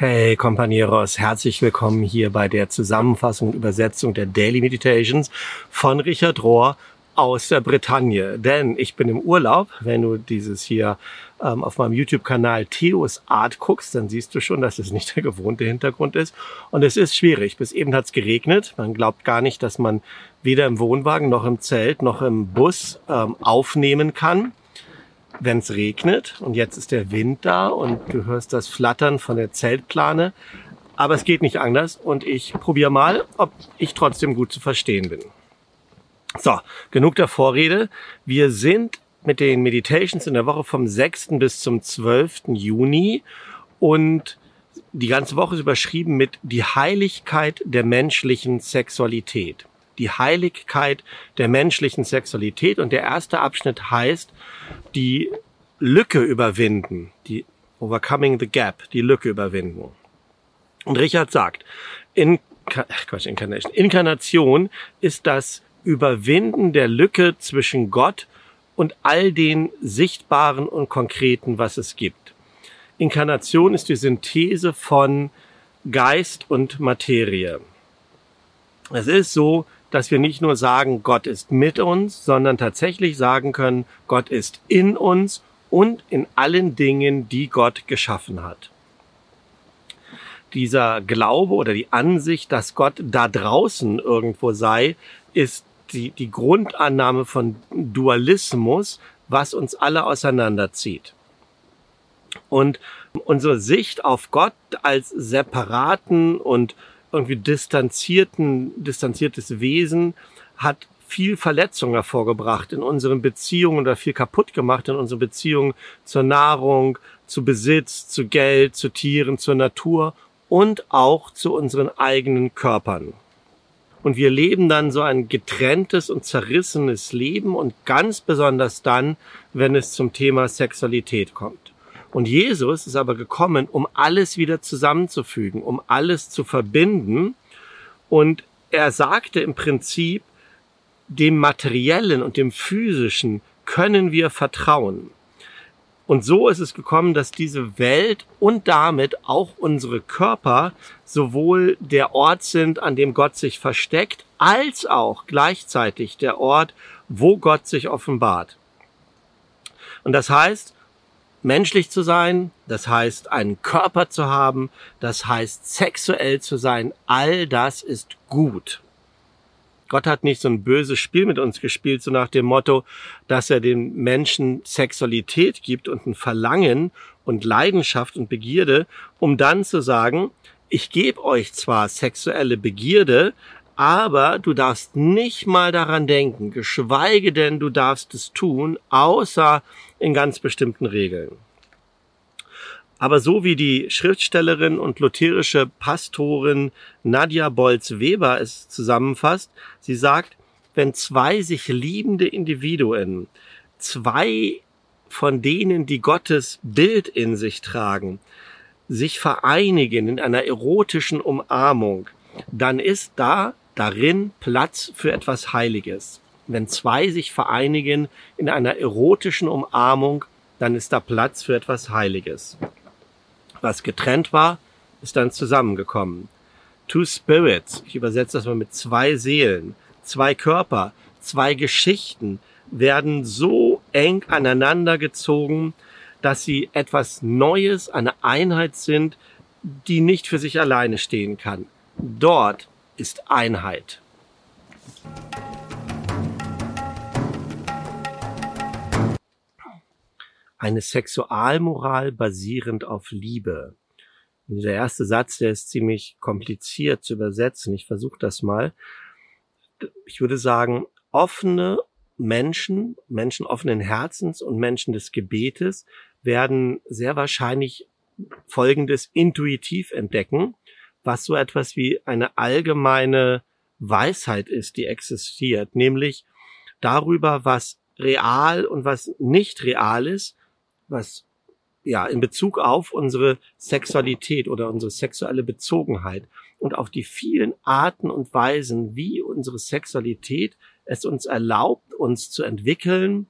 Hey Companeros, herzlich willkommen hier bei der Zusammenfassung und Übersetzung der Daily Meditations von Richard Rohr aus der Bretagne. Denn ich bin im Urlaub. Wenn du dieses hier ähm, auf meinem YouTube-Kanal Theos Art guckst, dann siehst du schon, dass es nicht der gewohnte Hintergrund ist. Und es ist schwierig. Bis eben hat es geregnet. Man glaubt gar nicht, dass man weder im Wohnwagen noch im Zelt noch im Bus ähm, aufnehmen kann wenn es regnet und jetzt ist der Wind da und du hörst das Flattern von der Zeltplane. Aber es geht nicht anders und ich probiere mal, ob ich trotzdem gut zu verstehen bin. So, genug der Vorrede. Wir sind mit den Meditations in der Woche vom 6. bis zum 12. Juni und die ganze Woche ist überschrieben mit die Heiligkeit der menschlichen Sexualität. Die Heiligkeit der menschlichen Sexualität und der erste Abschnitt heißt die Lücke überwinden, die Overcoming the Gap, die Lücke überwinden. Und Richard sagt, in, Quatsch, Incarnation, Inkarnation ist das Überwinden der Lücke zwischen Gott und all den Sichtbaren und Konkreten, was es gibt. Inkarnation ist die Synthese von Geist und Materie. Es ist so, dass wir nicht nur sagen, Gott ist mit uns, sondern tatsächlich sagen können, Gott ist in uns und in allen Dingen, die Gott geschaffen hat. Dieser Glaube oder die Ansicht, dass Gott da draußen irgendwo sei, ist die, die Grundannahme von Dualismus, was uns alle auseinanderzieht. Und unsere Sicht auf Gott als separaten und irgendwie distanzierten, distanziertes Wesen hat viel Verletzung hervorgebracht in unseren Beziehungen oder viel kaputt gemacht in unseren Beziehungen zur Nahrung, zu Besitz, zu Geld, zu Tieren, zur Natur und auch zu unseren eigenen Körpern. Und wir leben dann so ein getrenntes und zerrissenes Leben und ganz besonders dann, wenn es zum Thema Sexualität kommt. Und Jesus ist aber gekommen, um alles wieder zusammenzufügen, um alles zu verbinden. Und er sagte im Prinzip, dem Materiellen und dem Physischen können wir vertrauen. Und so ist es gekommen, dass diese Welt und damit auch unsere Körper sowohl der Ort sind, an dem Gott sich versteckt, als auch gleichzeitig der Ort, wo Gott sich offenbart. Und das heißt, menschlich zu sein, das heißt einen Körper zu haben, das heißt sexuell zu sein, all das ist gut. Gott hat nicht so ein böses Spiel mit uns gespielt, so nach dem Motto, dass er den Menschen Sexualität gibt und ein Verlangen und Leidenschaft und Begierde, um dann zu sagen, ich gebe euch zwar sexuelle Begierde, aber du darfst nicht mal daran denken, geschweige denn du darfst es tun, außer in ganz bestimmten Regeln. Aber so wie die Schriftstellerin und lutherische Pastorin Nadja Bolz-Weber es zusammenfasst, sie sagt, wenn zwei sich liebende Individuen, zwei von denen, die Gottes Bild in sich tragen, sich vereinigen in einer erotischen Umarmung, dann ist da darin Platz für etwas Heiliges. Wenn zwei sich vereinigen in einer erotischen Umarmung, dann ist da Platz für etwas Heiliges. Was getrennt war, ist dann zusammengekommen. Two Spirits, ich übersetze das mal mit zwei Seelen, zwei Körper, zwei Geschichten werden so eng aneinander gezogen, dass sie etwas Neues, eine Einheit sind, die nicht für sich alleine stehen kann. Dort ist Einheit. Eine Sexualmoral basierend auf Liebe. Und dieser erste Satz, der ist ziemlich kompliziert zu übersetzen. Ich versuche das mal. Ich würde sagen, offene Menschen, Menschen offenen Herzens und Menschen des Gebetes werden sehr wahrscheinlich Folgendes intuitiv entdecken was so etwas wie eine allgemeine Weisheit ist, die existiert, nämlich darüber, was real und was nicht real ist, was ja in Bezug auf unsere Sexualität oder unsere sexuelle Bezogenheit und auf die vielen Arten und Weisen, wie unsere Sexualität es uns erlaubt, uns zu entwickeln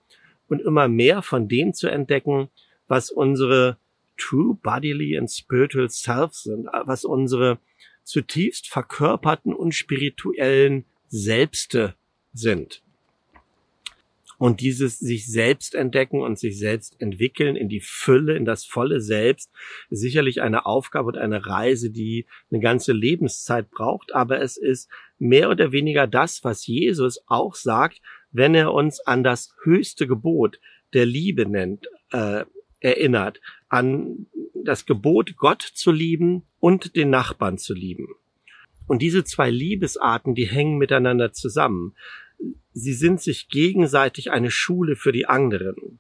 und immer mehr von dem zu entdecken, was unsere true bodily and spiritual self sind, was unsere zutiefst verkörperten und spirituellen Selbste sind. Und dieses sich selbst entdecken und sich selbst entwickeln in die Fülle, in das volle Selbst, ist sicherlich eine Aufgabe und eine Reise, die eine ganze Lebenszeit braucht. Aber es ist mehr oder weniger das, was Jesus auch sagt, wenn er uns an das höchste Gebot der Liebe nennt, äh, erinnert, an das Gebot, Gott zu lieben und den Nachbarn zu lieben. Und diese zwei Liebesarten, die hängen miteinander zusammen. Sie sind sich gegenseitig eine Schule für die anderen.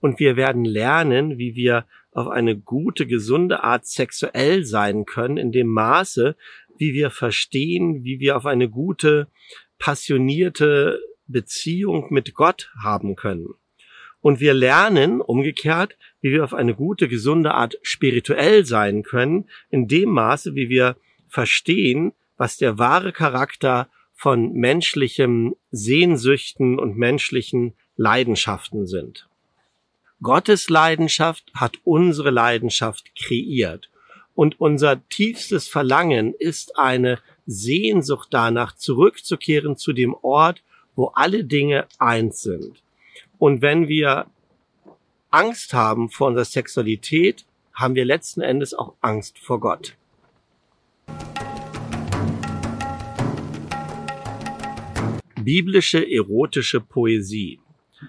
Und wir werden lernen, wie wir auf eine gute, gesunde Art sexuell sein können, in dem Maße, wie wir verstehen, wie wir auf eine gute, passionierte Beziehung mit Gott haben können. Und wir lernen umgekehrt, wie wir auf eine gute, gesunde Art spirituell sein können, in dem Maße, wie wir verstehen, was der wahre Charakter von menschlichem Sehnsüchten und menschlichen Leidenschaften sind. Gottes Leidenschaft hat unsere Leidenschaft kreiert. Und unser tiefstes Verlangen ist eine Sehnsucht danach, zurückzukehren zu dem Ort, wo alle Dinge eins sind. Und wenn wir Angst haben vor unserer Sexualität, haben wir letzten Endes auch Angst vor Gott. Biblische erotische Poesie.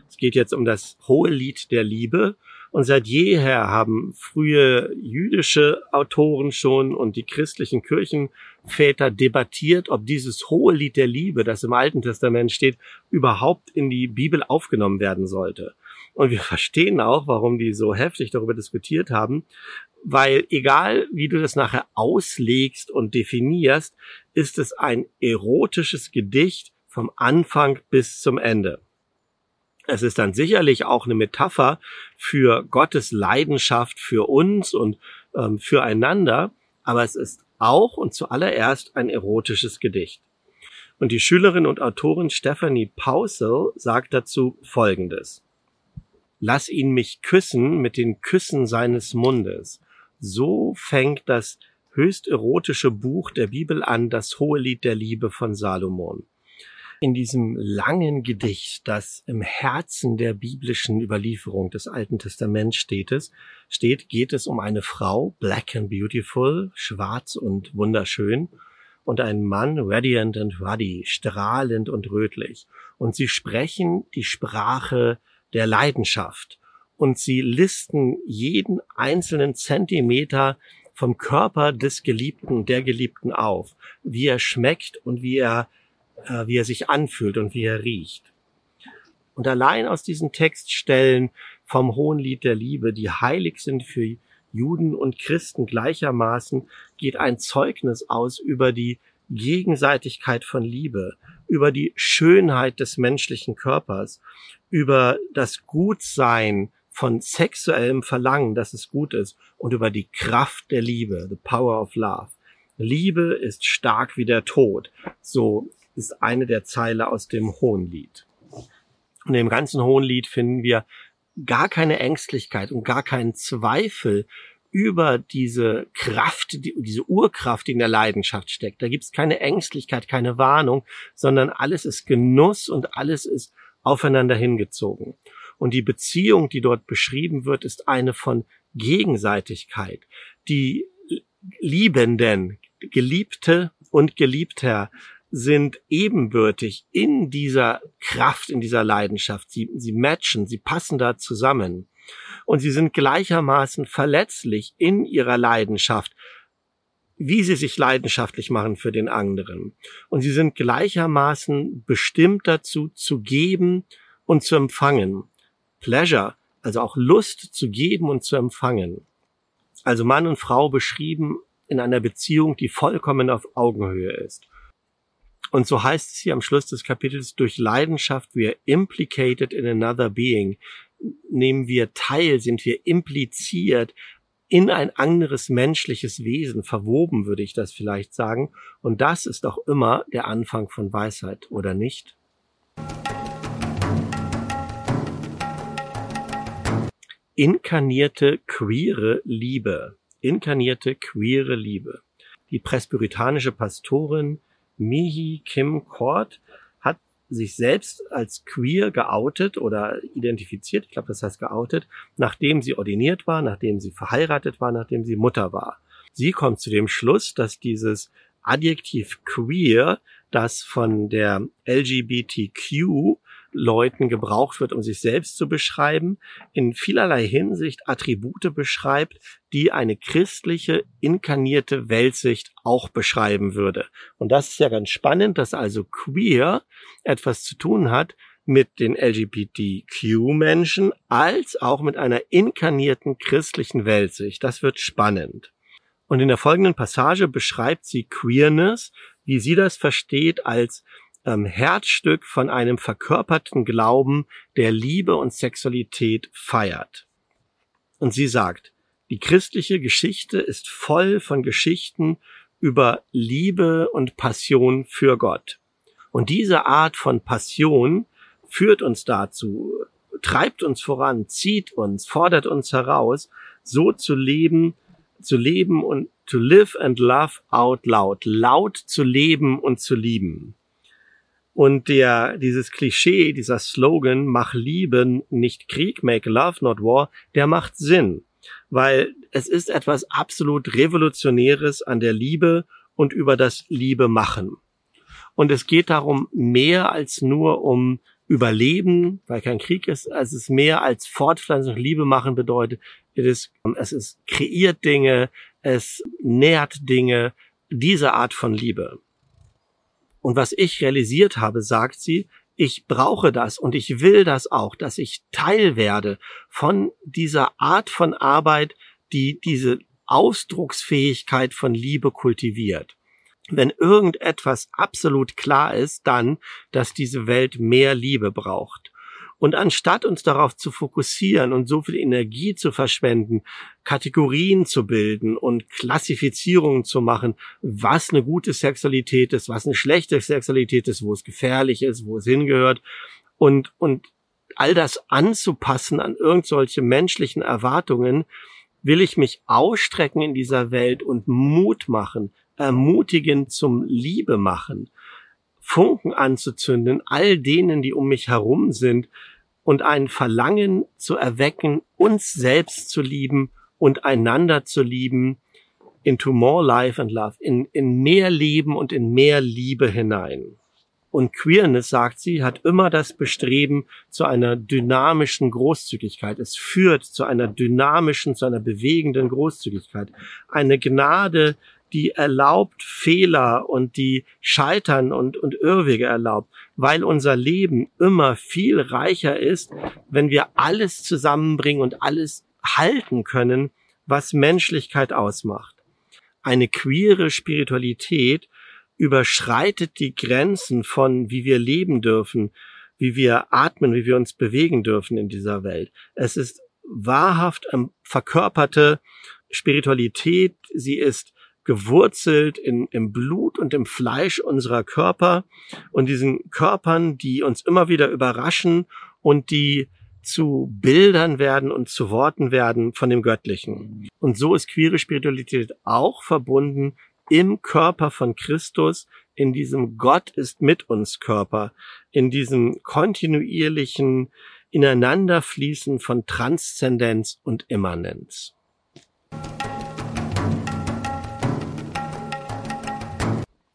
Es geht jetzt um das hohe Lied der Liebe. Und seit jeher haben frühe jüdische Autoren schon und die christlichen Kirchenväter debattiert, ob dieses hohe Lied der Liebe, das im Alten Testament steht, überhaupt in die Bibel aufgenommen werden sollte. Und wir verstehen auch, warum die so heftig darüber diskutiert haben, weil egal wie du das nachher auslegst und definierst, ist es ein erotisches Gedicht vom Anfang bis zum Ende. Es ist dann sicherlich auch eine Metapher für Gottes Leidenschaft für uns und ähm, füreinander, aber es ist auch und zuallererst ein erotisches Gedicht. Und die Schülerin und Autorin Stephanie Pausel sagt dazu Folgendes. Lass ihn mich küssen mit den Küssen seines Mundes. So fängt das höchst erotische Buch der Bibel an, das Hohelied der Liebe von Salomon. In diesem langen Gedicht, das im Herzen der biblischen Überlieferung des Alten Testaments steht, steht, geht es um eine Frau, black and beautiful, schwarz und wunderschön, und einen Mann, radiant and ruddy, strahlend und rötlich. Und sie sprechen die Sprache der Leidenschaft. Und sie listen jeden einzelnen Zentimeter vom Körper des Geliebten, der Geliebten auf, wie er schmeckt und wie er, äh, wie er sich anfühlt und wie er riecht. Und allein aus diesen Textstellen vom Hohen Lied der Liebe, die heilig sind für Juden und Christen gleichermaßen, geht ein Zeugnis aus über die Gegenseitigkeit von Liebe, über die Schönheit des menschlichen Körpers, über das Gutsein von sexuellem Verlangen, dass es gut ist, und über die Kraft der Liebe, the power of love. Liebe ist stark wie der Tod. So ist eine der Zeile aus dem Hohenlied. Und im ganzen Hohenlied finden wir gar keine Ängstlichkeit und gar keinen Zweifel über diese Kraft, die, diese Urkraft, die in der Leidenschaft steckt. Da gibt es keine Ängstlichkeit, keine Warnung, sondern alles ist Genuss und alles ist aufeinander hingezogen. Und die Beziehung, die dort beschrieben wird, ist eine von Gegenseitigkeit. Die Liebenden, Geliebte und Geliebter sind ebenbürtig in dieser Kraft, in dieser Leidenschaft. Sie, sie matchen, sie passen da zusammen. Und sie sind gleichermaßen verletzlich in ihrer Leidenschaft, wie sie sich leidenschaftlich machen für den anderen. Und sie sind gleichermaßen bestimmt dazu, zu geben und zu empfangen. Pleasure, also auch Lust zu geben und zu empfangen. Also Mann und Frau beschrieben in einer Beziehung, die vollkommen auf Augenhöhe ist. Und so heißt es hier am Schluss des Kapitels, durch Leidenschaft are implicated in another being. Nehmen wir teil, sind wir impliziert in ein anderes menschliches Wesen verwoben, würde ich das vielleicht sagen. Und das ist auch immer der Anfang von Weisheit, oder nicht? inkarnierte queere Liebe. Inkarnierte queere Liebe. Die presbyterianische Pastorin Mihi Kim Kort hat sich selbst als queer geoutet oder identifiziert, ich glaube, das heißt geoutet, nachdem sie ordiniert war, nachdem sie verheiratet war, nachdem sie Mutter war. Sie kommt zu dem Schluss, dass dieses Adjektiv queer, das von der LGBTQ Leuten gebraucht wird, um sich selbst zu beschreiben, in vielerlei Hinsicht Attribute beschreibt, die eine christliche inkarnierte Weltsicht auch beschreiben würde. Und das ist ja ganz spannend, dass also queer etwas zu tun hat mit den LGBTQ-Menschen als auch mit einer inkarnierten christlichen Weltsicht. Das wird spannend. Und in der folgenden Passage beschreibt sie Queerness, wie sie das versteht, als ähm, Herzstück von einem verkörperten Glauben, der Liebe und Sexualität feiert. Und sie sagt, die christliche Geschichte ist voll von Geschichten über Liebe und Passion für Gott. Und diese Art von Passion führt uns dazu, treibt uns voran, zieht uns, fordert uns heraus, so zu leben, zu leben und to live and love out loud, laut zu leben und zu lieben. Und der, dieses Klischee, dieser Slogan, mach Lieben, nicht Krieg, make love, not war, der macht Sinn. Weil es ist etwas absolut Revolutionäres an der Liebe und über das Liebe machen. Und es geht darum mehr als nur um Überleben, weil kein Krieg ist. Es ist mehr als Fortpflanzung, Liebe machen bedeutet. Es ist, es ist kreiert Dinge, es nährt Dinge, diese Art von Liebe. Und was ich realisiert habe, sagt sie, ich brauche das und ich will das auch, dass ich Teil werde von dieser Art von Arbeit, die diese Ausdrucksfähigkeit von Liebe kultiviert. Wenn irgendetwas absolut klar ist, dann, dass diese Welt mehr Liebe braucht. Und anstatt uns darauf zu fokussieren und so viel Energie zu verschwenden, Kategorien zu bilden und Klassifizierungen zu machen, was eine gute Sexualität ist, was eine schlechte Sexualität ist, wo es gefährlich ist, wo es hingehört und, und all das anzupassen an irgendwelche menschlichen Erwartungen, will ich mich ausstrecken in dieser Welt und Mut machen, ermutigen zum Liebe machen, Funken anzuzünden, all denen, die um mich herum sind, und ein Verlangen zu erwecken, uns selbst zu lieben und einander zu lieben, into more life and love, in, in mehr Leben und in mehr Liebe hinein. Und Queerness, sagt sie, hat immer das Bestreben zu einer dynamischen Großzügigkeit. Es führt zu einer dynamischen, zu einer bewegenden Großzügigkeit. Eine Gnade, die erlaubt Fehler und die Scheitern und, und Irrwege erlaubt, weil unser Leben immer viel reicher ist, wenn wir alles zusammenbringen und alles halten können, was Menschlichkeit ausmacht. Eine queere Spiritualität überschreitet die Grenzen von, wie wir leben dürfen, wie wir atmen, wie wir uns bewegen dürfen in dieser Welt. Es ist wahrhaft verkörperte Spiritualität. Sie ist gewurzelt in, im Blut und im Fleisch unserer Körper und diesen Körpern, die uns immer wieder überraschen und die zu Bildern werden und zu Worten werden von dem Göttlichen. Und so ist queere Spiritualität auch verbunden im Körper von Christus, in diesem Gott ist mit uns Körper, in diesem kontinuierlichen Ineinanderfließen von Transzendenz und Immanenz.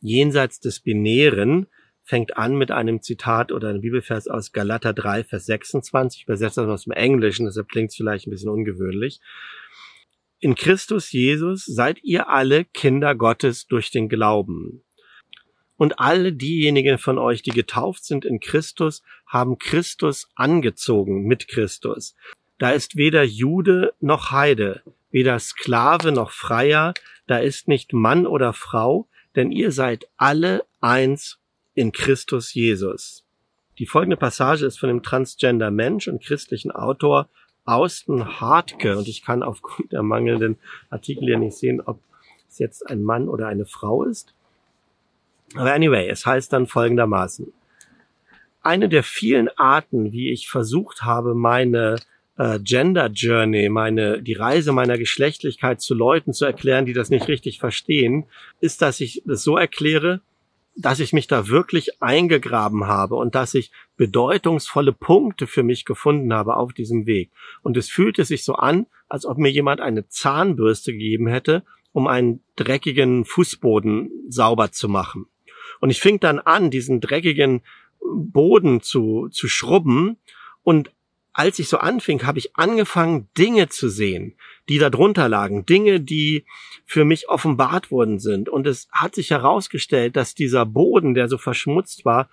Jenseits des Binären fängt an mit einem Zitat oder einem Bibelvers aus Galater 3, Vers 26. Ich übersetze das aus dem Englischen, deshalb klingt es vielleicht ein bisschen ungewöhnlich. In Christus Jesus seid ihr alle Kinder Gottes durch den Glauben. Und alle diejenigen von euch, die getauft sind in Christus, haben Christus angezogen mit Christus. Da ist weder Jude noch Heide, weder Sklave noch Freier, da ist nicht Mann oder Frau, denn ihr seid alle eins in Christus Jesus. Die folgende Passage ist von dem Transgender Mensch und christlichen Autor Austin Hartke und ich kann aufgrund der mangelnden Artikel hier nicht sehen, ob es jetzt ein Mann oder eine Frau ist. Aber anyway, es heißt dann folgendermaßen. Eine der vielen Arten, wie ich versucht habe, meine äh, Gender Journey, meine, die Reise meiner Geschlechtlichkeit zu Leuten zu erklären, die das nicht richtig verstehen, ist, dass ich das so erkläre, dass ich mich da wirklich eingegraben habe und dass ich bedeutungsvolle Punkte für mich gefunden habe auf diesem Weg. Und es fühlte sich so an, als ob mir jemand eine Zahnbürste gegeben hätte, um einen dreckigen Fußboden sauber zu machen. Und ich fing dann an, diesen dreckigen Boden zu, zu schrubben und als ich so anfing, habe ich angefangen, Dinge zu sehen, die da drunter lagen, Dinge, die für mich offenbart worden sind. Und es hat sich herausgestellt, dass dieser Boden, der so verschmutzt war,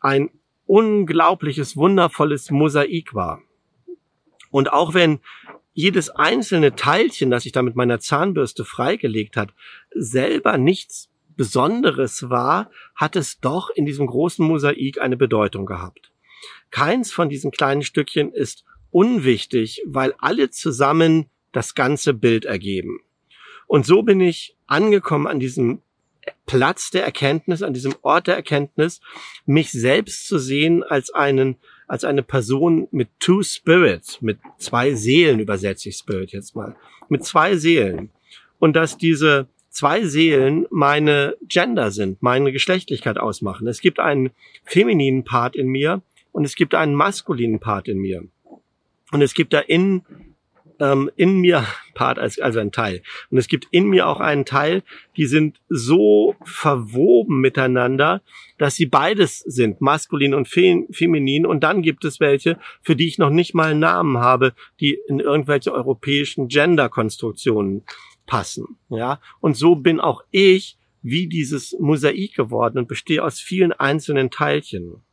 ein unglaubliches, wundervolles Mosaik war. Und auch wenn jedes einzelne Teilchen, das ich da mit meiner Zahnbürste freigelegt hat, selber nichts Besonderes war, hat es doch in diesem großen Mosaik eine Bedeutung gehabt. Keins von diesen kleinen Stückchen ist unwichtig, weil alle zusammen das ganze Bild ergeben. Und so bin ich angekommen an diesem Platz der Erkenntnis, an diesem Ort der Erkenntnis, mich selbst zu sehen als einen, als eine Person mit two spirits, mit zwei Seelen übersetze ich Spirit jetzt mal, mit zwei Seelen. Und dass diese zwei Seelen meine Gender sind, meine Geschlechtlichkeit ausmachen. Es gibt einen femininen Part in mir und es gibt einen maskulinen Part in mir. Und es gibt da in, ähm, in mir Part, als, also ein Teil. Und es gibt in mir auch einen Teil, die sind so verwoben miteinander, dass sie beides sind, maskulin und fe feminin. Und dann gibt es welche, für die ich noch nicht mal Namen habe, die in irgendwelche europäischen Gender-Konstruktionen passen. Ja, und so bin auch ich wie dieses Mosaik geworden und bestehe aus vielen einzelnen Teilchen.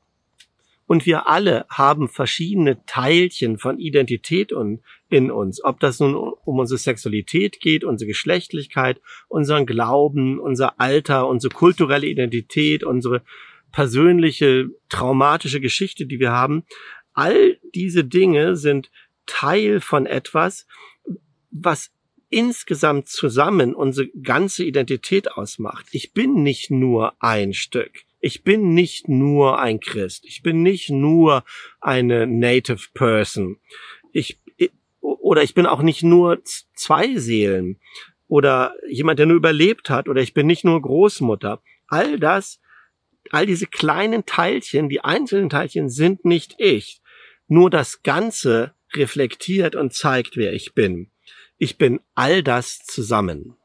Und wir alle haben verschiedene Teilchen von Identität in uns. Ob das nun um unsere Sexualität geht, unsere Geschlechtlichkeit, unseren Glauben, unser Alter, unsere kulturelle Identität, unsere persönliche traumatische Geschichte, die wir haben. All diese Dinge sind Teil von etwas, was insgesamt zusammen unsere ganze Identität ausmacht. Ich bin nicht nur ein Stück. Ich bin nicht nur ein Christ. Ich bin nicht nur eine Native Person. Ich, oder ich bin auch nicht nur zwei Seelen oder jemand, der nur überlebt hat oder ich bin nicht nur Großmutter. All das, all diese kleinen Teilchen, die einzelnen Teilchen sind nicht ich. Nur das Ganze reflektiert und zeigt, wer ich bin. Ich bin all das zusammen.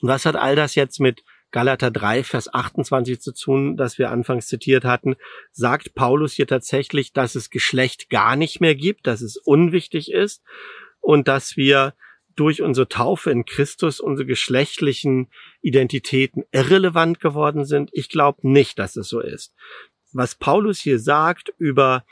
Was hat all das jetzt mit Galater 3, Vers 28 zu tun, das wir anfangs zitiert hatten, sagt Paulus hier tatsächlich, dass es Geschlecht gar nicht mehr gibt, dass es unwichtig ist und dass wir durch unsere Taufe in Christus unsere geschlechtlichen Identitäten irrelevant geworden sind. Ich glaube nicht, dass es so ist. Was Paulus hier sagt über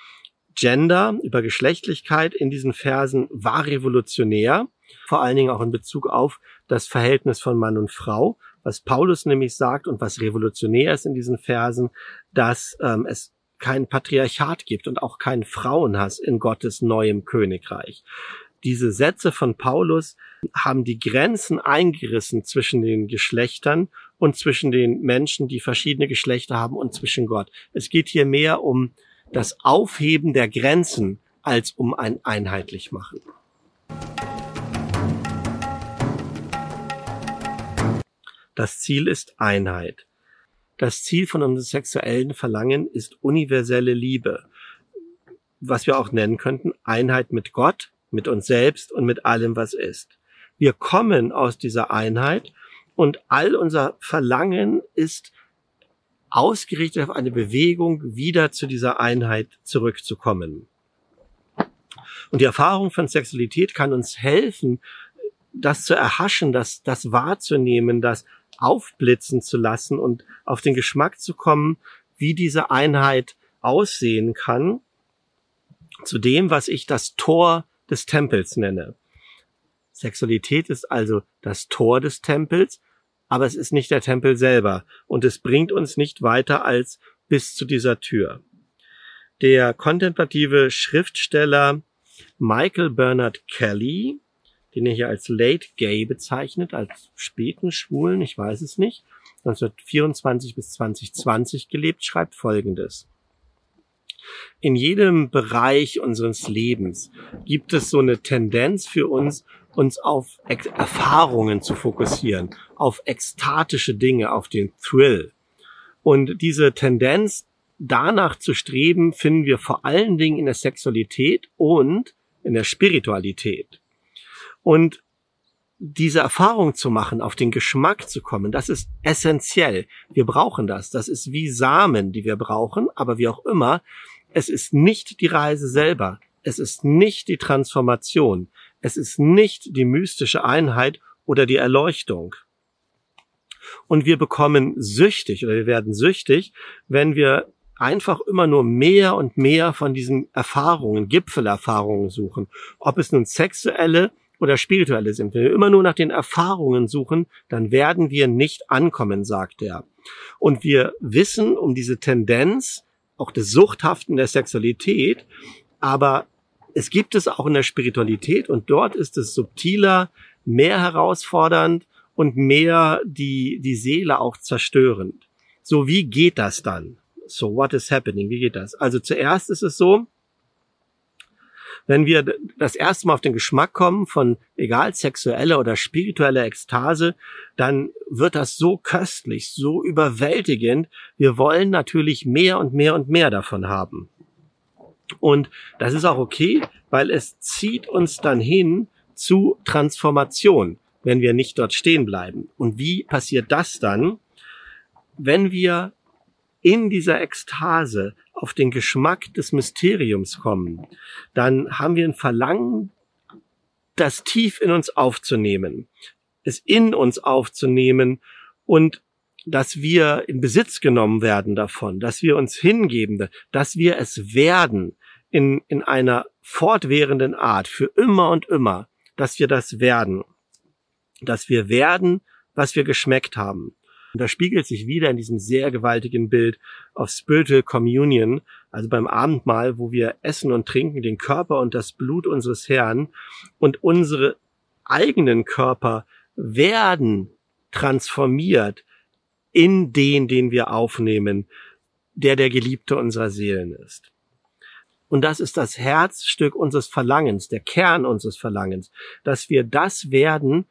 Gender, über Geschlechtlichkeit in diesen Versen war revolutionär, vor allen Dingen auch in Bezug auf das Verhältnis von Mann und Frau was Paulus nämlich sagt und was revolutionär ist in diesen Versen, dass ähm, es kein Patriarchat gibt und auch keinen Frauenhass in Gottes neuem Königreich. Diese Sätze von Paulus haben die Grenzen eingerissen zwischen den Geschlechtern und zwischen den Menschen, die verschiedene Geschlechter haben und zwischen Gott. Es geht hier mehr um das Aufheben der Grenzen als um ein einheitlich machen. Das Ziel ist Einheit. Das Ziel von unserem sexuellen Verlangen ist universelle Liebe, was wir auch nennen könnten Einheit mit Gott, mit uns selbst und mit allem, was ist. Wir kommen aus dieser Einheit und all unser Verlangen ist ausgerichtet auf eine Bewegung, wieder zu dieser Einheit zurückzukommen. Und die Erfahrung von Sexualität kann uns helfen, das zu erhaschen, das, das wahrzunehmen, das aufblitzen zu lassen und auf den Geschmack zu kommen, wie diese Einheit aussehen kann, zu dem, was ich das Tor des Tempels nenne. Sexualität ist also das Tor des Tempels, aber es ist nicht der Tempel selber und es bringt uns nicht weiter als bis zu dieser Tür. Der kontemplative Schriftsteller Michael Bernard Kelly den er hier als Late Gay bezeichnet, als späten Schwulen, ich weiß es nicht, 1924 bis 2020 gelebt, schreibt Folgendes. In jedem Bereich unseres Lebens gibt es so eine Tendenz für uns, uns auf Erfahrungen zu fokussieren, auf ekstatische Dinge, auf den Thrill. Und diese Tendenz, danach zu streben, finden wir vor allen Dingen in der Sexualität und in der Spiritualität. Und diese Erfahrung zu machen, auf den Geschmack zu kommen, das ist essentiell. Wir brauchen das. Das ist wie Samen, die wir brauchen, aber wie auch immer, es ist nicht die Reise selber. Es ist nicht die Transformation. Es ist nicht die mystische Einheit oder die Erleuchtung. Und wir bekommen süchtig oder wir werden süchtig, wenn wir einfach immer nur mehr und mehr von diesen Erfahrungen, Gipfelerfahrungen suchen. Ob es nun sexuelle oder spirituelle sind. Wenn wir immer nur nach den Erfahrungen suchen, dann werden wir nicht ankommen, sagt er. Und wir wissen um diese Tendenz, auch des Suchthaften der Sexualität, aber es gibt es auch in der Spiritualität und dort ist es subtiler, mehr herausfordernd und mehr die, die Seele auch zerstörend. So, wie geht das dann? So, what is happening? Wie geht das? Also zuerst ist es so, wenn wir das erste Mal auf den Geschmack kommen von egal sexueller oder spiritueller Ekstase, dann wird das so köstlich, so überwältigend. Wir wollen natürlich mehr und mehr und mehr davon haben. Und das ist auch okay, weil es zieht uns dann hin zu Transformation, wenn wir nicht dort stehen bleiben. Und wie passiert das dann? Wenn wir in dieser Ekstase auf den Geschmack des Mysteriums kommen, dann haben wir ein Verlangen, das tief in uns aufzunehmen, es in uns aufzunehmen und dass wir in Besitz genommen werden davon, dass wir uns hingeben, dass wir es werden in, in einer fortwährenden Art für immer und immer, dass wir das werden, dass wir werden, was wir geschmeckt haben. Und das spiegelt sich wieder in diesem sehr gewaltigen Bild of Spiritual Communion, also beim Abendmahl, wo wir essen und trinken den Körper und das Blut unseres Herrn und unsere eigenen Körper werden transformiert in den, den wir aufnehmen, der der Geliebte unserer Seelen ist. Und das ist das Herzstück unseres Verlangens, der Kern unseres Verlangens, dass wir das werden,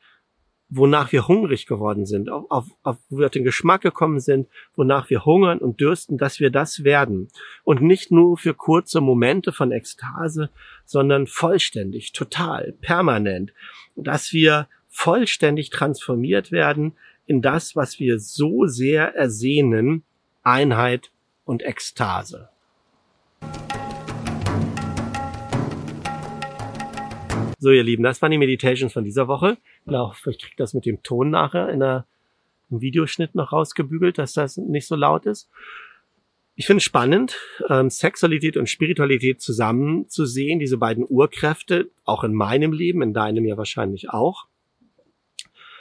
wonach wir hungrig geworden sind, auf, auf, auf, wo wir auf den Geschmack gekommen sind, wonach wir hungern und dürsten, dass wir das werden. Und nicht nur für kurze Momente von Ekstase, sondern vollständig, total, permanent. Dass wir vollständig transformiert werden in das, was wir so sehr ersehnen, Einheit und Ekstase. So, ihr Lieben, das waren die Meditations von dieser Woche. Genau, vielleicht kriegt das mit dem Ton nachher in einer, im Videoschnitt noch rausgebügelt, dass das nicht so laut ist. Ich finde es spannend, ähm, Sexualität und Spiritualität zusammen zu sehen, diese beiden Urkräfte, auch in meinem Leben, in deinem ja wahrscheinlich auch.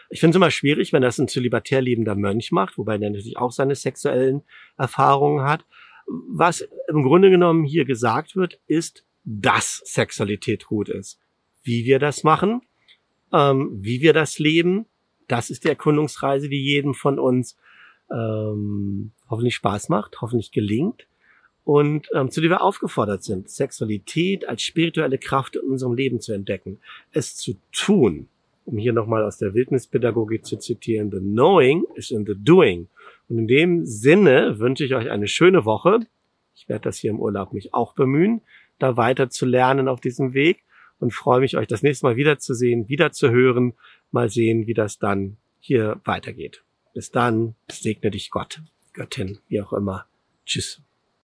Ich finde es immer schwierig, wenn das ein zölibatär lebender Mönch macht, wobei der natürlich auch seine sexuellen Erfahrungen hat. Was im Grunde genommen hier gesagt wird, ist, dass Sexualität gut ist wie wir das machen, ähm, wie wir das leben. Das ist die Erkundungsreise, die jedem von uns ähm, hoffentlich Spaß macht, hoffentlich gelingt und ähm, zu der wir aufgefordert sind, Sexualität als spirituelle Kraft in unserem Leben zu entdecken, es zu tun. Um hier nochmal aus der Wildnispädagogik zu zitieren, the knowing is in the doing. Und in dem Sinne wünsche ich euch eine schöne Woche. Ich werde das hier im Urlaub mich auch bemühen, da weiter zu lernen auf diesem Weg und freue mich, euch das nächste Mal wiederzusehen, wieder zu hören. Mal sehen, wie das dann hier weitergeht. Bis dann, segne dich Gott, Göttin, wie auch immer. Tschüss.